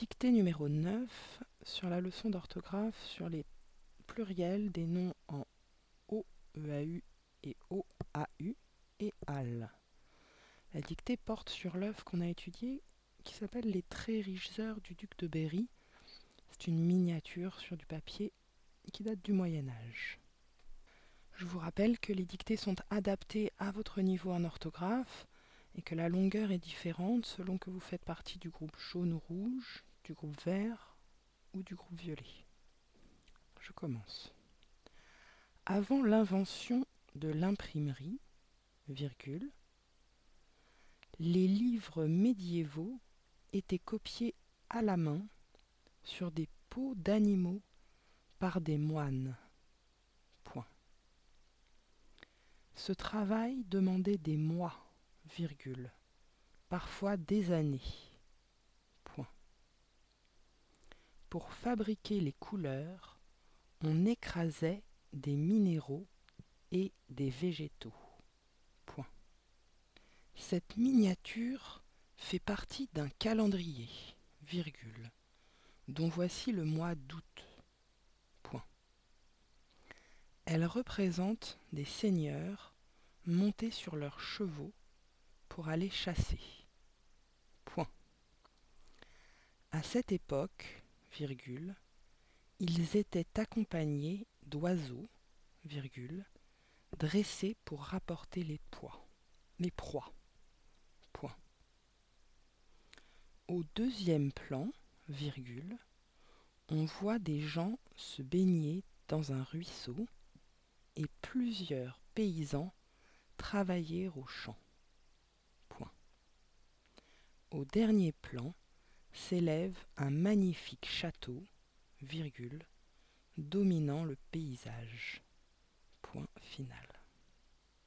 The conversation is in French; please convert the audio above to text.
Dictée numéro 9 sur la leçon d'orthographe sur les pluriels des noms en OEAU et OAU et AL. La dictée porte sur l'œuvre qu'on a étudiée qui s'appelle Les Très riches heures du duc de Berry. C'est une miniature sur du papier qui date du Moyen Âge. Je vous rappelle que les dictées sont adaptées à votre niveau en orthographe et que la longueur est différente selon que vous faites partie du groupe jaune ou rouge, du groupe vert ou du groupe violet? Je commence. Avant l'invention de l'imprimerie, les livres médiévaux étaient copiés à la main sur des peaux d'animaux par des moines. Point. Ce travail demandait des mois, virgule, parfois des années. Point. Pour fabriquer les couleurs, on écrasait des minéraux et des végétaux. Cette miniature fait partie d'un calendrier, virgule, dont voici le mois d'août. Point. Elle représente des seigneurs montés sur leurs chevaux pour aller chasser. Point. À cette époque, ils étaient accompagnés d'oiseaux, dressés pour rapporter les poids, les proies. Au deuxième plan, on voit des gens se baigner dans un ruisseau et plusieurs paysans travailler au champ. Au dernier plan s'élève un magnifique château, virgule, dominant le paysage. Point final.